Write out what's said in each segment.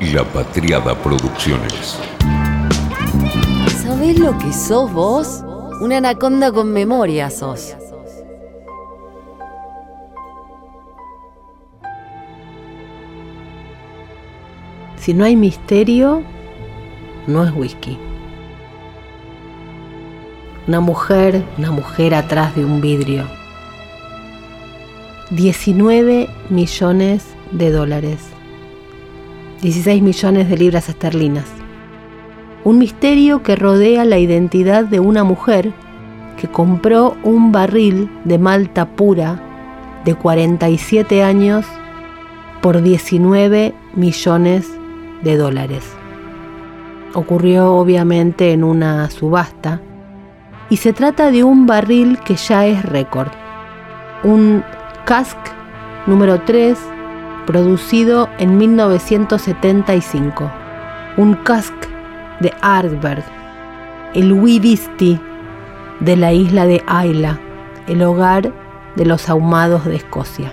La Patriada Producciones. ¿Sabés lo que sos vos? Una anaconda con memoria sos. Si no hay misterio, no es whisky. Una mujer, una mujer atrás de un vidrio. 19 millones de dólares. 16 millones de libras esterlinas. Un misterio que rodea la identidad de una mujer que compró un barril de malta pura de 47 años por 19 millones de dólares. Ocurrió obviamente en una subasta y se trata de un barril que ya es récord. Un Cask número 3 producido en 1975. Un Cask de Ardberg, el Widisti de la isla de Ayla, el hogar de los ahumados de Escocia.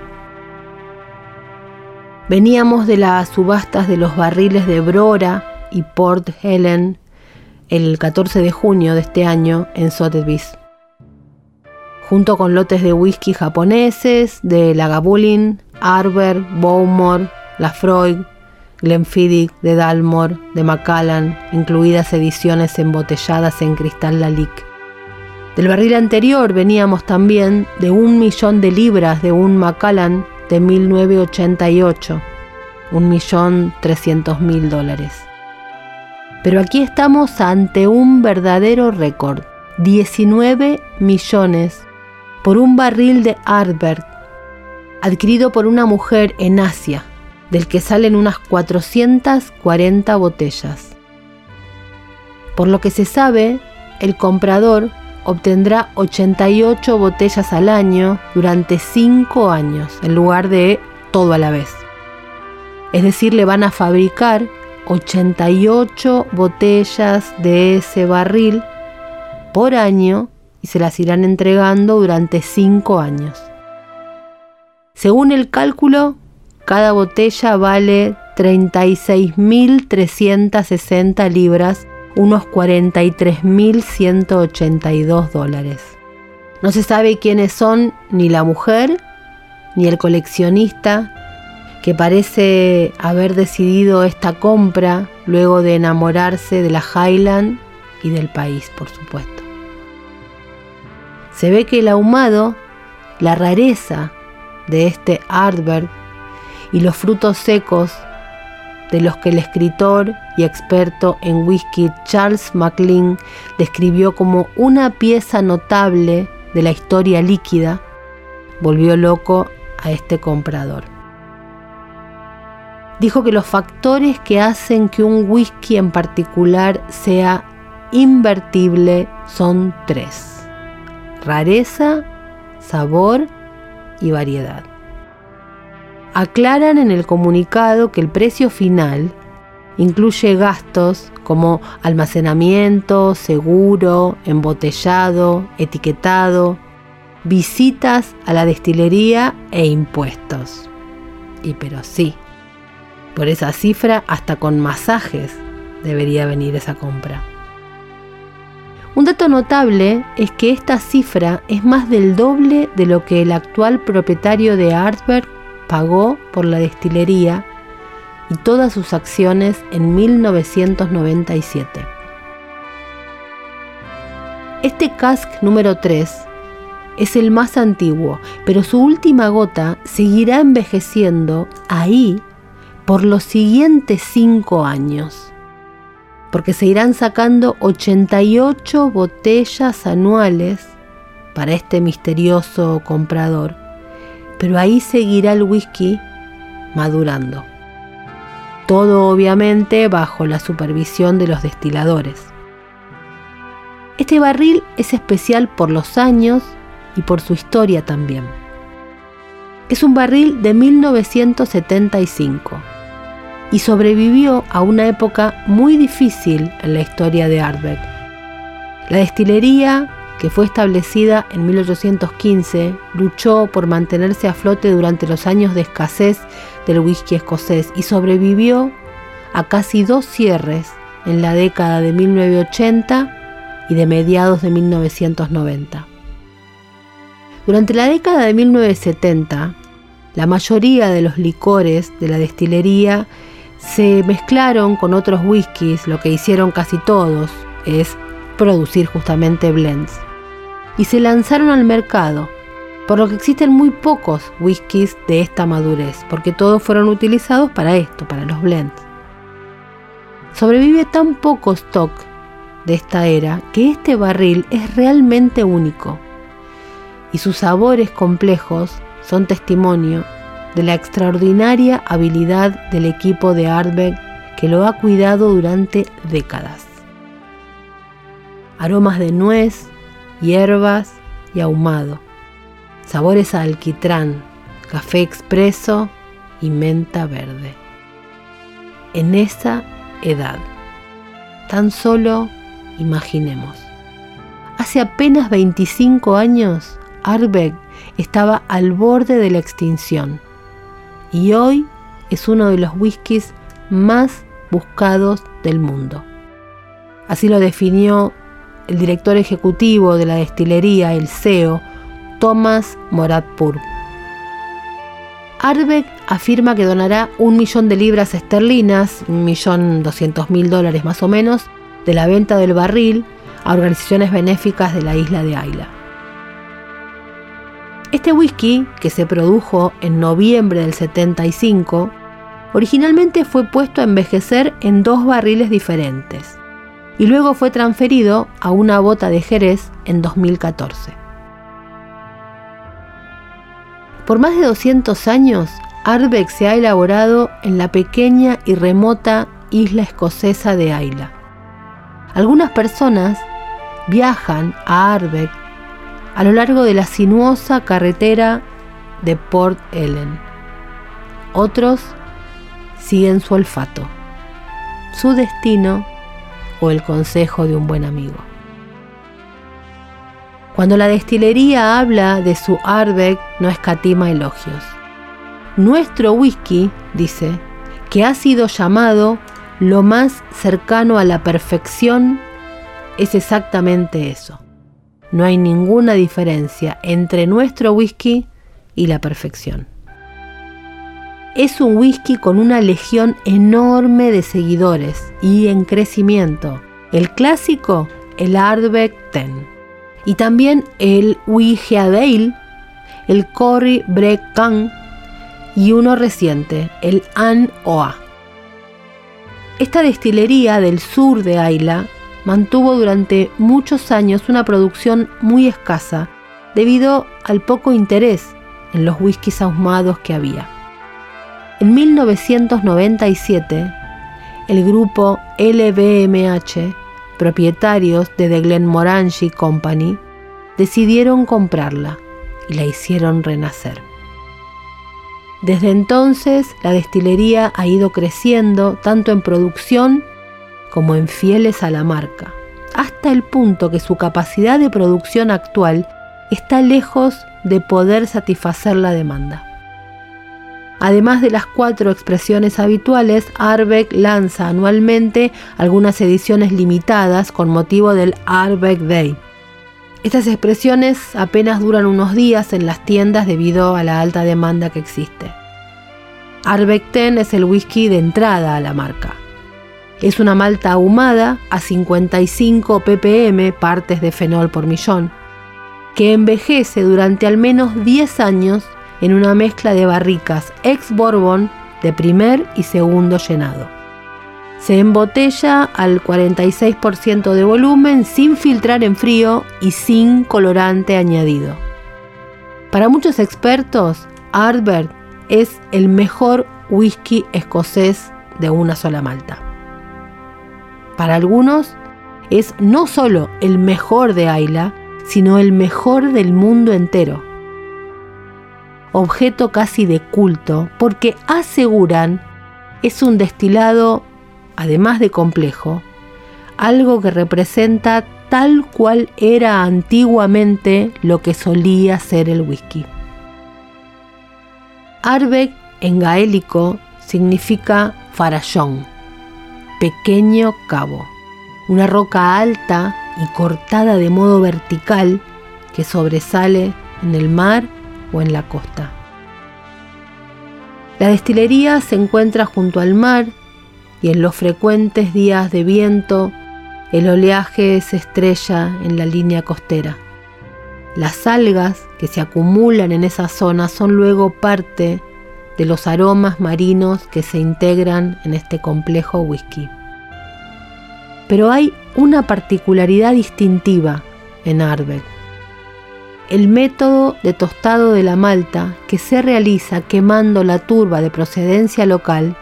Veníamos de las subastas de los barriles de Brora y Port Helen el 14 de junio de este año en Sotheby's, junto con lotes de whisky japoneses de Lagavulin, Arber, Bowmore, Lafroig, Glenfiddich, de Dalmore, de Macallan, incluidas ediciones embotelladas en cristal Lalique. Del barril anterior veníamos también de un millón de libras de un Macallan de 1988, un millón trescientos mil dólares. Pero aquí estamos ante un verdadero récord, 19 millones por un barril de Ardbert, adquirido por una mujer en Asia, del que salen unas 440 botellas. Por lo que se sabe, el comprador obtendrá 88 botellas al año durante 5 años, en lugar de todo a la vez. Es decir, le van a fabricar 88 botellas de ese barril por año y se las irán entregando durante 5 años. Según el cálculo, cada botella vale 36.360 libras unos 43.182 dólares. No se sabe quiénes son ni la mujer ni el coleccionista que parece haber decidido esta compra luego de enamorarse de la Highland y del país, por supuesto. Se ve que el ahumado, la rareza de este Artberg y los frutos secos de los que el escritor y experto en whisky Charles MacLean describió como una pieza notable de la historia líquida, volvió loco a este comprador. Dijo que los factores que hacen que un whisky en particular sea invertible son tres. Rareza, sabor y variedad aclaran en el comunicado que el precio final incluye gastos como almacenamiento, seguro, embotellado, etiquetado, visitas a la destilería e impuestos. Y pero sí, por esa cifra hasta con masajes debería venir esa compra. Un dato notable es que esta cifra es más del doble de lo que el actual propietario de Artberg pagó por la destilería y todas sus acciones en 1997. Este cask número 3 es el más antiguo, pero su última gota seguirá envejeciendo ahí por los siguientes 5 años, porque se irán sacando 88 botellas anuales para este misterioso comprador pero ahí seguirá el whisky madurando. Todo obviamente bajo la supervisión de los destiladores. Este barril es especial por los años y por su historia también. Es un barril de 1975 y sobrevivió a una época muy difícil en la historia de Ardbeg. La destilería que fue establecida en 1815, luchó por mantenerse a flote durante los años de escasez del whisky escocés y sobrevivió a casi dos cierres en la década de 1980 y de mediados de 1990. Durante la década de 1970, la mayoría de los licores de la destilería se mezclaron con otros whiskies, lo que hicieron casi todos es producir justamente blends. Y se lanzaron al mercado, por lo que existen muy pocos whiskies de esta madurez, porque todos fueron utilizados para esto, para los blends. Sobrevive tan poco stock de esta era que este barril es realmente único y sus sabores complejos son testimonio de la extraordinaria habilidad del equipo de Ardbeg que lo ha cuidado durante décadas. Aromas de nuez, hierbas y ahumado. Sabores a alquitrán, café expreso y menta verde. En esa edad, tan solo imaginemos. Hace apenas 25 años, Ardbeg estaba al borde de la extinción y hoy es uno de los whiskies más buscados del mundo. Así lo definió el director ejecutivo de la destilería, el CEO, Thomas Moratpur. Ardbeg afirma que donará un millón de libras esterlinas, un millón doscientos mil dólares más o menos, de la venta del barril a organizaciones benéficas de la isla de Ayla. Este whisky, que se produjo en noviembre del 75, originalmente fue puesto a envejecer en dos barriles diferentes y luego fue transferido a una bota de Jerez en 2014. Por más de 200 años, Ardbeg se ha elaborado en la pequeña y remota isla escocesa de Ayla. Algunas personas viajan a Ardbeg a lo largo de la sinuosa carretera de Port Ellen. Otros siguen su olfato, su destino o el consejo de un buen amigo. Cuando la destilería habla de su Ardbeg no escatima elogios. Nuestro whisky, dice, que ha sido llamado lo más cercano a la perfección, es exactamente eso. No hay ninguna diferencia entre nuestro whisky y la perfección. Es un whisky con una legión enorme de seguidores y en crecimiento. El clásico, el Ardbeg 10. Y también el Dale, el Corrie Breck y uno reciente, el An Oa. Esta destilería del sur de Ayla mantuvo durante muchos años una producción muy escasa debido al poco interés en los whiskies ahumados que había. En 1997, el grupo LVMH, propietarios de The Glenmorangie Company, decidieron comprarla y la hicieron renacer. Desde entonces, la destilería ha ido creciendo tanto en producción como en fieles a la marca, hasta el punto que su capacidad de producción actual está lejos de poder satisfacer la demanda. Además de las cuatro expresiones habituales, Arbeck lanza anualmente algunas ediciones limitadas con motivo del Arbeck Day. Estas expresiones apenas duran unos días en las tiendas debido a la alta demanda que existe. Arbeck 10 es el whisky de entrada a la marca. Es una malta ahumada a 55 ppm, partes de fenol por millón, que envejece durante al menos 10 años en una mezcla de barricas ex Bourbon de primer y segundo llenado. Se embotella al 46% de volumen sin filtrar en frío y sin colorante añadido. Para muchos expertos, Ardbert es el mejor whisky escocés de una sola malta. Para algunos es no solo el mejor de Ayla, sino el mejor del mundo entero. Objeto casi de culto porque aseguran es un destilado, además de complejo, algo que representa tal cual era antiguamente lo que solía ser el whisky. Arbeck en gaélico significa farallón Pequeño Cabo, una roca alta y cortada de modo vertical que sobresale en el mar o en la costa. La destilería se encuentra junto al mar y en los frecuentes días de viento el oleaje se estrella en la línea costera. Las algas que se acumulan en esa zona son luego parte de los aromas marinos que se integran en este complejo whisky. Pero hay una particularidad distintiva en Arbeck. El método de tostado de la malta que se realiza quemando la turba de procedencia local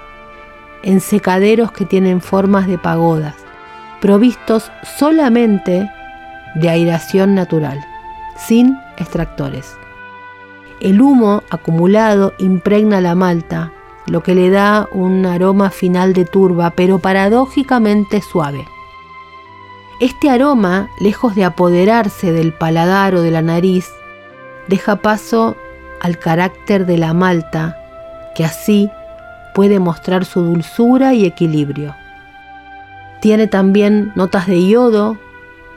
en secaderos que tienen formas de pagodas, provistos solamente de aireación natural, sin extractores. El humo acumulado impregna la malta, lo que le da un aroma final de turba, pero paradójicamente suave. Este aroma, lejos de apoderarse del paladar o de la nariz, deja paso al carácter de la malta, que así puede mostrar su dulzura y equilibrio. Tiene también notas de yodo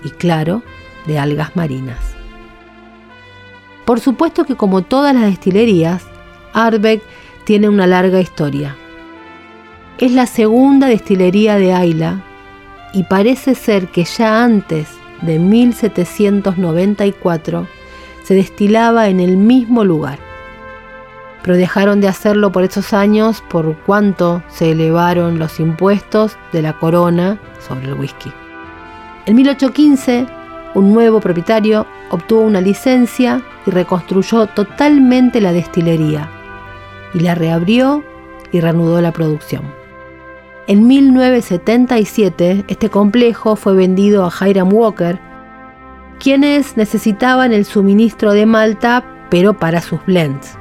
y, claro, de algas marinas. Por supuesto que como todas las destilerías, Arbeck tiene una larga historia. Es la segunda destilería de Ayla y parece ser que ya antes de 1794 se destilaba en el mismo lugar. Pero dejaron de hacerlo por esos años por cuanto se elevaron los impuestos de la corona sobre el whisky. En 1815, un nuevo propietario obtuvo una licencia y reconstruyó totalmente la destilería y la reabrió y reanudó la producción. En 1977 este complejo fue vendido a Hiram Walker, quienes necesitaban el suministro de malta pero para sus blends.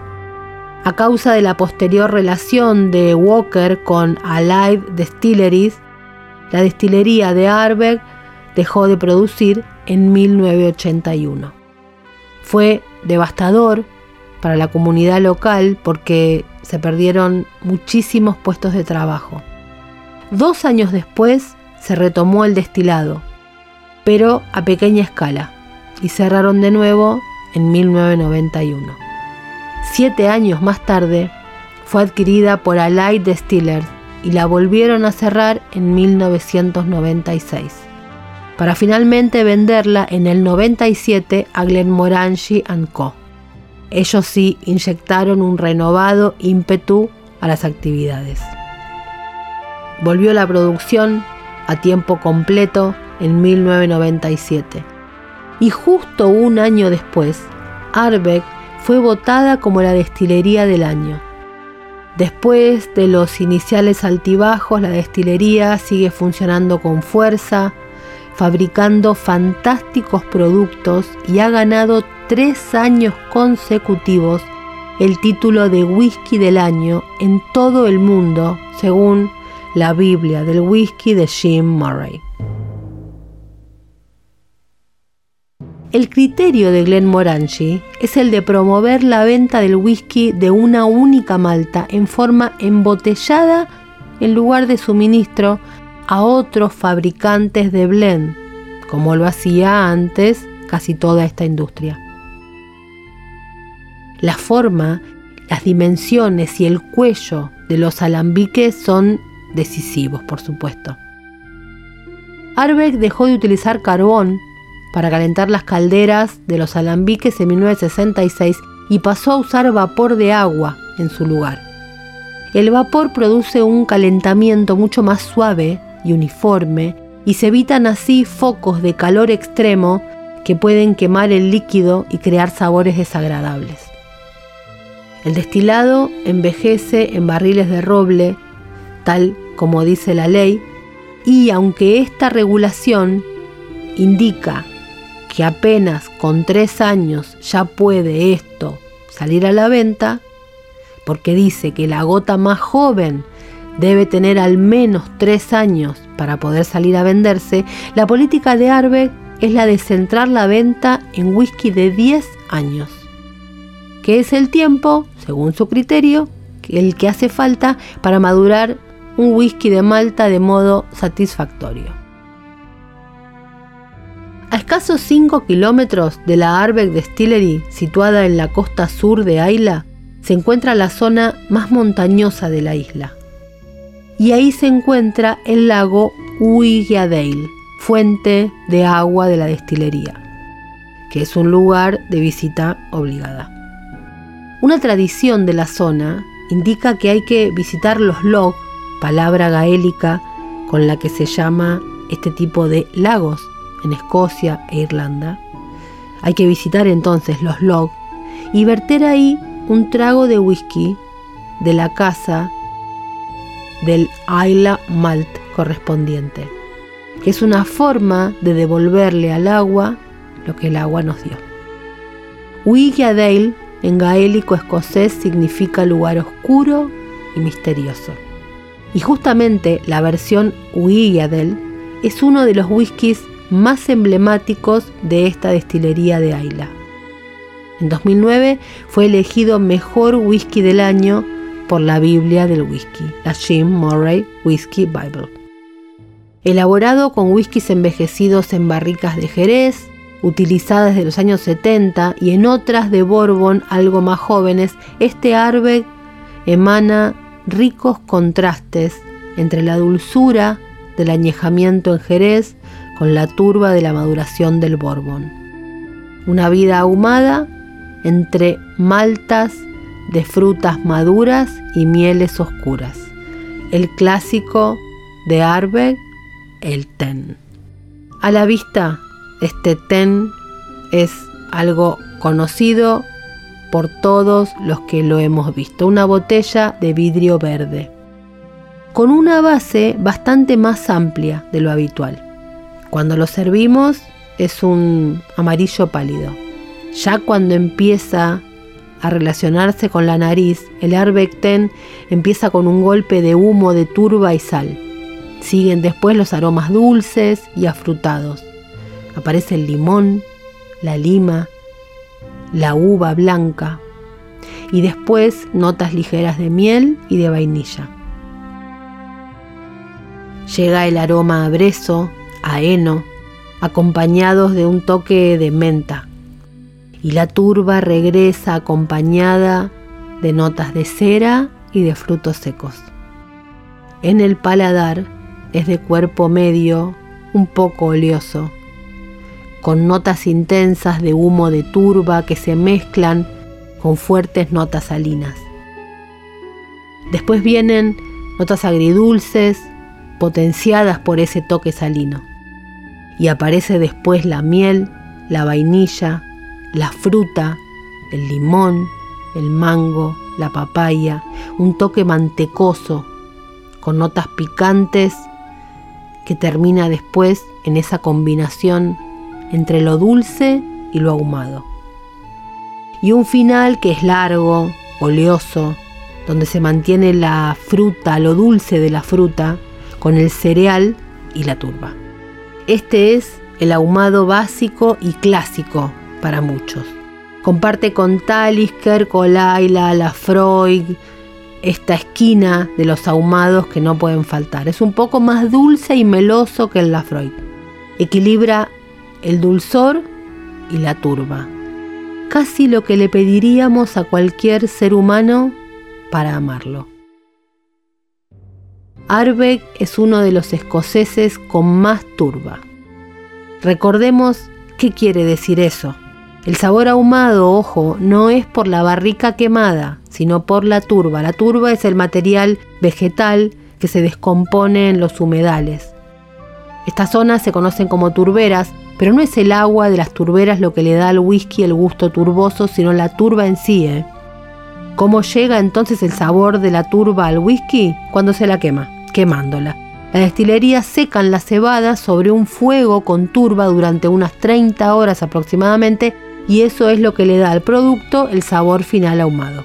A causa de la posterior relación de Walker con Alive Distilleries, la destilería de Arbeck dejó de producir en 1981. Fue devastador para la comunidad local porque se perdieron muchísimos puestos de trabajo. Dos años después se retomó el destilado, pero a pequeña escala, y cerraron de nuevo en 1991. Siete años más tarde fue adquirida por Allied Distillers y la volvieron a cerrar en 1996 para finalmente venderla en el 97 a Glenmorangie Co. Ellos sí inyectaron un renovado ímpetu a las actividades. Volvió la producción a tiempo completo en 1997 y justo un año después, Arbeck fue votada como la destilería del año. Después de los iniciales altibajos, la destilería sigue funcionando con fuerza, fabricando fantásticos productos y ha ganado tres años consecutivos el título de whisky del año en todo el mundo, según la Biblia del whisky de Jim Murray. El criterio de Glenn Morangi es el de promover la venta del whisky de una única malta en forma embotellada en lugar de suministro a otros fabricantes de blend, como lo hacía antes casi toda esta industria. La forma, las dimensiones y el cuello de los alambiques son decisivos, por supuesto. Arbeck dejó de utilizar carbón para calentar las calderas de los alambiques en 1966 y pasó a usar vapor de agua en su lugar. El vapor produce un calentamiento mucho más suave uniforme y se evitan así focos de calor extremo que pueden quemar el líquido y crear sabores desagradables. El destilado envejece en barriles de roble, tal como dice la ley, y aunque esta regulación indica que apenas con tres años ya puede esto salir a la venta, porque dice que la gota más joven debe tener al menos tres años para poder salir a venderse, la política de Arbeck es la de centrar la venta en whisky de 10 años, que es el tiempo, según su criterio, el que hace falta para madurar un whisky de Malta de modo satisfactorio. A escasos 5 kilómetros de la Arbeck Distillery, situada en la costa sur de Ayla, se encuentra la zona más montañosa de la isla. Y ahí se encuentra el lago Uigiadale, fuente de agua de la destilería, que es un lugar de visita obligada. Una tradición de la zona indica que hay que visitar los log, palabra gaélica con la que se llama este tipo de lagos en Escocia e Irlanda. Hay que visitar entonces los log y verter ahí un trago de whisky de la casa del Isla Malt correspondiente, que es una forma de devolverle al agua lo que el agua nos dio. Wigiadale en gaélico escocés significa lugar oscuro y misterioso. Y justamente la versión Wigiadale es uno de los whiskies más emblemáticos de esta destilería de Ayla. En 2009 fue elegido mejor whisky del año por la Biblia del whisky, la Jim Murray Whisky Bible. Elaborado con whiskies envejecidos en barricas de Jerez, utilizadas desde los años 70 y en otras de Bourbon algo más jóvenes, este Arbeck emana ricos contrastes entre la dulzura del añejamiento en Jerez con la turba de la maduración del Bourbon. Una vida ahumada entre maltas de frutas maduras y mieles oscuras. El clásico de Arbeck, el ten. A la vista este ten es algo conocido por todos los que lo hemos visto. Una botella de vidrio verde, con una base bastante más amplia de lo habitual. Cuando lo servimos es un amarillo pálido. Ya cuando empieza a relacionarse con la nariz, el Arbeck Ten empieza con un golpe de humo de turba y sal. Siguen después los aromas dulces y afrutados aparece el limón, la lima, la uva blanca y después notas ligeras de miel y de vainilla. Llega el aroma a brezo, a heno, acompañados de un toque de menta. Y la turba regresa acompañada de notas de cera y de frutos secos. En el paladar es de cuerpo medio, un poco oleoso, con notas intensas de humo de turba que se mezclan con fuertes notas salinas. Después vienen notas agridulces potenciadas por ese toque salino. Y aparece después la miel, la vainilla, la fruta, el limón, el mango, la papaya, un toque mantecoso con notas picantes que termina después en esa combinación entre lo dulce y lo ahumado. Y un final que es largo, oleoso, donde se mantiene la fruta, lo dulce de la fruta, con el cereal y la turba. Este es el ahumado básico y clásico para muchos. Comparte con Talisker, Colaila, Lafroig, esta esquina de los ahumados que no pueden faltar. Es un poco más dulce y meloso que el Lafroig. Equilibra el dulzor y la turba. Casi lo que le pediríamos a cualquier ser humano para amarlo. Arbeck es uno de los escoceses con más turba. Recordemos qué quiere decir eso. El sabor ahumado, ojo, no es por la barrica quemada, sino por la turba. La turba es el material vegetal que se descompone en los humedales. Estas zonas se conocen como turberas pero no es el agua de las turberas lo que le da al whisky el gusto turboso, sino la turba en sí. ¿eh? ¿Cómo llega entonces el sabor de la turba al whisky? Cuando se la quema, quemándola. La destilería secan la cebada sobre un fuego con turba durante unas 30 horas aproximadamente y eso es lo que le da al producto el sabor final ahumado.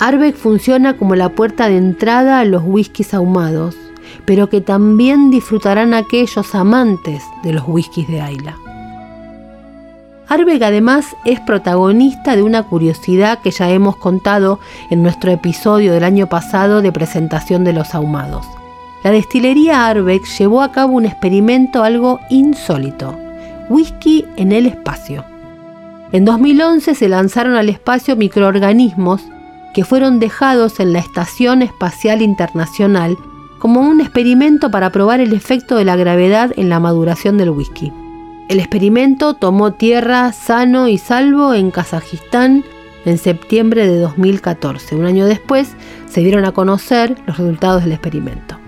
Arbeck funciona como la puerta de entrada a los whiskies ahumados pero que también disfrutarán aquellos amantes de los whiskies de Ayla. Arbeg además es protagonista de una curiosidad que ya hemos contado en nuestro episodio del año pasado de presentación de los ahumados. La destilería Arbeck llevó a cabo un experimento algo insólito, whisky en el espacio. En 2011 se lanzaron al espacio microorganismos que fueron dejados en la Estación Espacial Internacional como un experimento para probar el efecto de la gravedad en la maduración del whisky. El experimento tomó tierra sano y salvo en Kazajistán en septiembre de 2014. Un año después se dieron a conocer los resultados del experimento.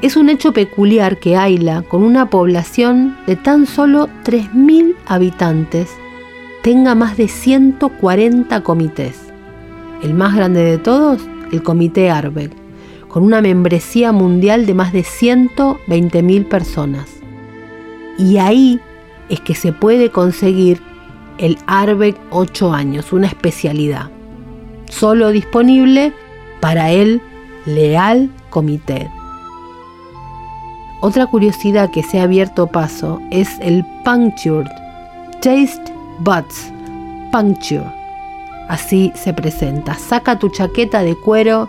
Es un hecho peculiar que Ayla, con una población de tan solo 3.000 habitantes, tenga más de 140 comités. El más grande de todos, el Comité Arbeck, con una membresía mundial de más de 120.000 personas. Y ahí es que se puede conseguir el Arbeck 8 años, una especialidad, solo disponible para el Leal Comité. Otra curiosidad que se ha abierto paso es el Punctured Taste Buds Puncture. Así se presenta. Saca tu chaqueta de cuero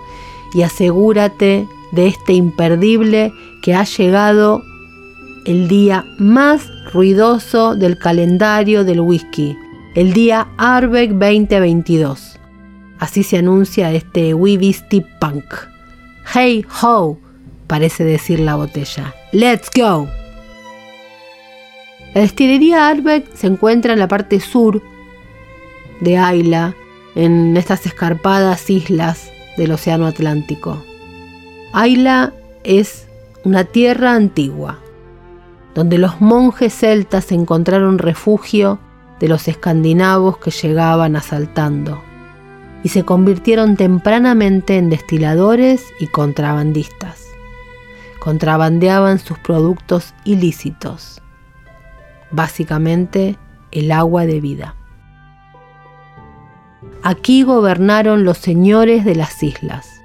y asegúrate de este imperdible que ha llegado el día más ruidoso del calendario del whisky, el día Arbeck 2022. Así se anuncia este Wee Punk. Hey ho, parece decir la botella. Let's go. La destilería Arbeck se encuentra en la parte sur de Ayla, en estas escarpadas islas del Océano Atlántico. Ayla es una tierra antigua, donde los monjes celtas encontraron refugio de los escandinavos que llegaban asaltando y se convirtieron tempranamente en destiladores y contrabandistas. Contrabandeaban sus productos ilícitos, básicamente el agua de vida. Aquí gobernaron los señores de las islas,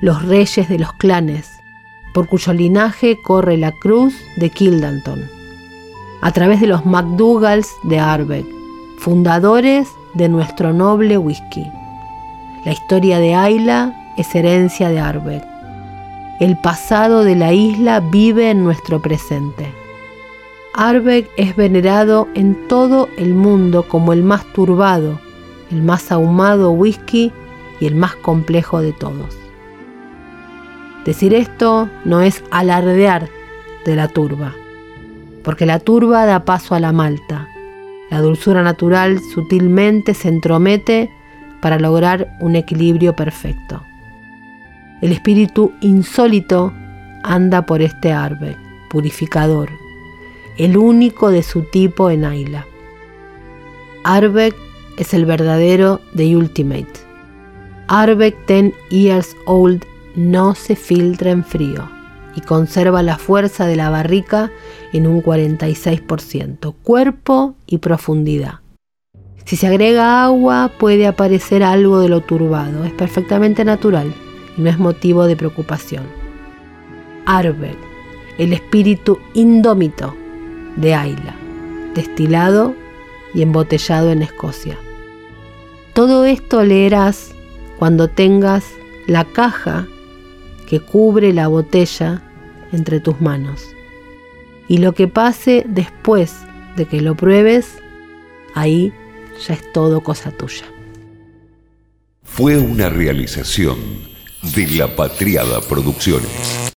los reyes de los clanes, por cuyo linaje corre la cruz de Kildanton, a través de los MacDougals de Arbeck, fundadores de nuestro noble whisky. La historia de Ayla es herencia de Arbeck. El pasado de la isla vive en nuestro presente. Arbeck es venerado en todo el mundo como el más turbado, el más ahumado whisky y el más complejo de todos. Decir esto no es alardear de la turba, porque la turba da paso a la malta. La dulzura natural sutilmente se entromete para lograr un equilibrio perfecto. El espíritu insólito anda por este árbol purificador, el único de su tipo en Ayla. Arbeck es el verdadero The Ultimate. Arbeck 10 Years Old no se filtra en frío y conserva la fuerza de la barrica en un 46%, cuerpo y profundidad. Si se agrega agua puede aparecer algo de lo turbado, es perfectamente natural y no es motivo de preocupación. Arbeck, el espíritu indómito de Ayla, destilado y embotellado en Escocia. Todo esto leerás cuando tengas la caja que cubre la botella entre tus manos. Y lo que pase después de que lo pruebes, ahí ya es todo cosa tuya. Fue una realización de La Patriada Producciones.